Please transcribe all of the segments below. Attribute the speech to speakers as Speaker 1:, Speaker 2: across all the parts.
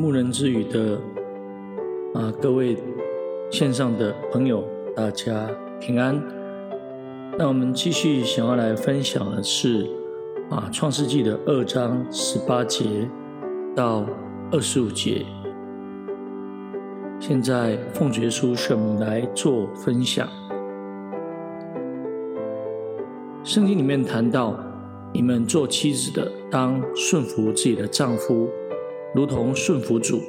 Speaker 1: 牧人之语的啊各位线上的朋友，大家平安。那我们继续想要来分享的是啊创世纪的二章十八节到二十五节。现在奉主耶稣圣来做分享。圣经里面谈到，你们做妻子的当顺服自己的丈夫，如同顺服主，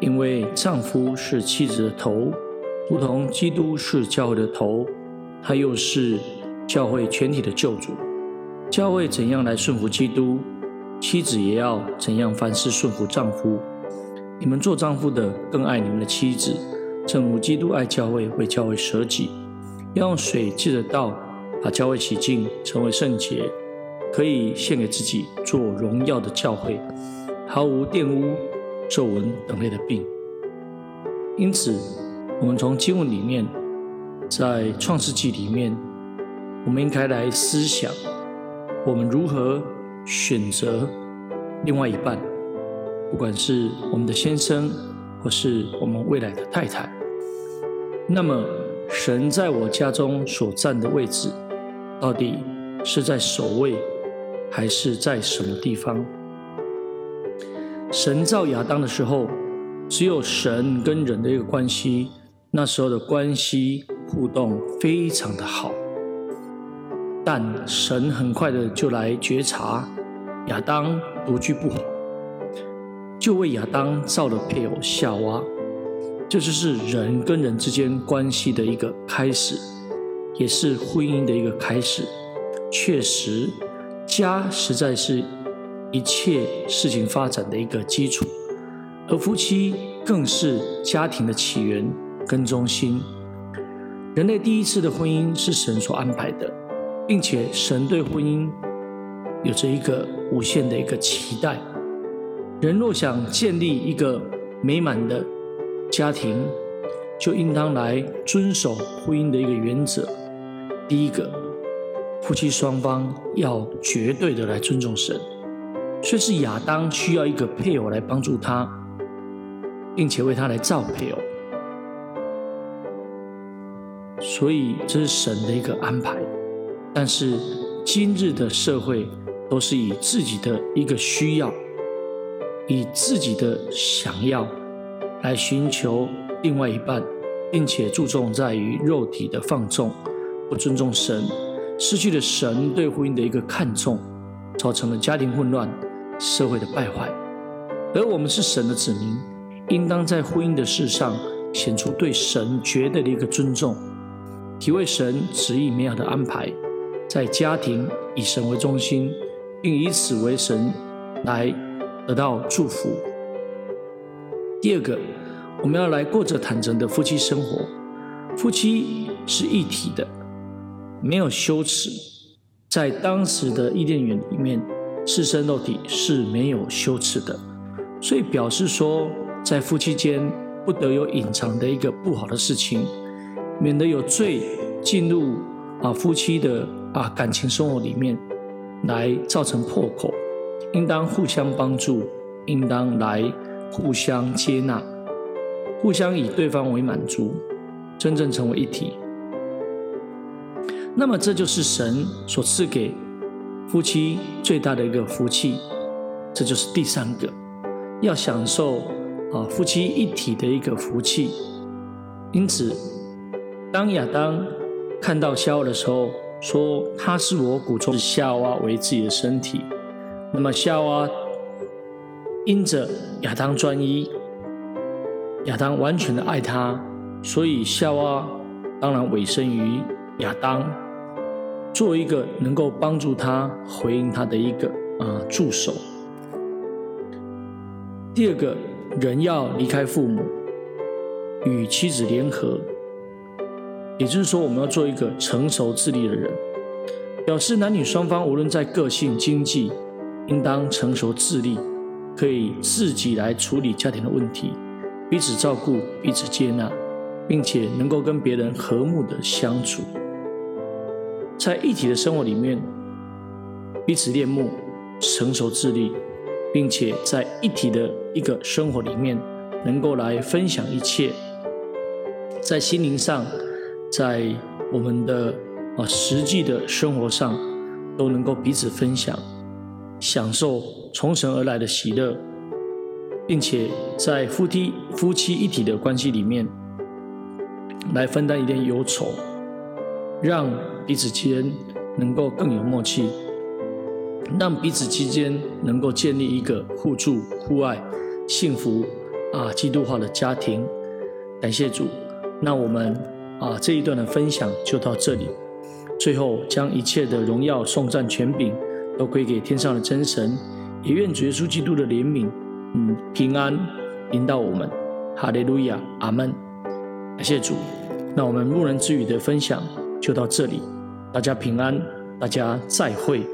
Speaker 1: 因为丈夫是妻子的头，如同基督是教会的头，他又是教会全体的救主。教会怎样来顺服基督，妻子也要怎样凡事顺服丈夫。你们做丈夫的更爱你们的妻子，正如基督爱教会，为教会舍己，要用水借着道把教会洗净，成为圣洁，可以献给自己做荣耀的教会，毫无玷污、皱纹等类的病。因此，我们从经文里面，在创世纪里面，我们应该来思想，我们如何选择另外一半。不管是我们的先生，或是我们未来的太太，那么神在我家中所占的位置，到底是在首位，还是在什么地方？神造亚当的时候，只有神跟人的一个关系，那时候的关系互动非常的好，但神很快的就来觉察亚当独居不好。就为亚当造了配偶夏娃，这就是人跟人之间关系的一个开始，也是婚姻的一个开始。确实，家实在是一切事情发展的一个基础，而夫妻更是家庭的起源跟中心。人类第一次的婚姻是神所安排的，并且神对婚姻有着一个无限的一个期待。人若想建立一个美满的家庭，就应当来遵守婚姻的一个原则。第一个，夫妻双方要绝对的来尊重神。却是亚当需要一个配偶来帮助他，并且为他来造配偶。所以这是神的一个安排。但是今日的社会都是以自己的一个需要。以自己的想要来寻求另外一半，并且注重在于肉体的放纵，不尊重神，失去了神对婚姻的一个看重，造成了家庭混乱、社会的败坏。而我们是神的子民，应当在婚姻的事上显出对神绝对的一个尊重，体会神旨意美好的安排，在家庭以神为中心，并以此为神来。得到祝福。第二个，我们要来过着坦诚的夫妻生活。夫妻是一体的，没有羞耻。在当时的伊甸园里面，赤身露体是没有羞耻的，所以表示说，在夫妻间不得有隐藏的一个不好的事情，免得有罪进入啊夫妻的啊感情生活里面，来造成破口。应当互相帮助，应当来互相接纳，互相以对方为满足，真正成为一体。那么，这就是神所赐给夫妻最大的一个福气。这就是第三个，要享受啊夫妻一体的一个福气。因此，当亚当看到夏娃的时候，说：“他是我骨中夏娃，为自己的身体。”那么夏娃因着亚当专一，亚当完全的爱他，所以夏娃当然委身于亚当，做一个能够帮助他回应他的一个啊、助手。第二个，人要离开父母，与妻子联合，也就是说，我们要做一个成熟自立的人，表示男女双方无论在个性、经济。应当成熟自立，可以自己来处理家庭的问题，彼此照顾，彼此接纳，并且能够跟别人和睦的相处，在一体的生活里面，彼此恋慕，成熟自立，并且在一体的一个生活里面，能够来分享一切，在心灵上，在我们的啊实际的生活上，都能够彼此分享，享受从神而来的喜乐，并且在夫妻夫妻一体的关系里面，来分担一点忧愁，让彼此间能够更有默契。让彼此之间能够建立一个互助、互爱、幸福啊，基督化的家庭。感谢主，那我们啊这一段的分享就到这里。最后，将一切的荣耀、颂赞、权柄都归给天上的真神，也愿主耶稣基督的怜悯、嗯平安临到我们。哈利路亚，阿门。感谢主，那我们牧人之语的分享就到这里，大家平安，大家再会。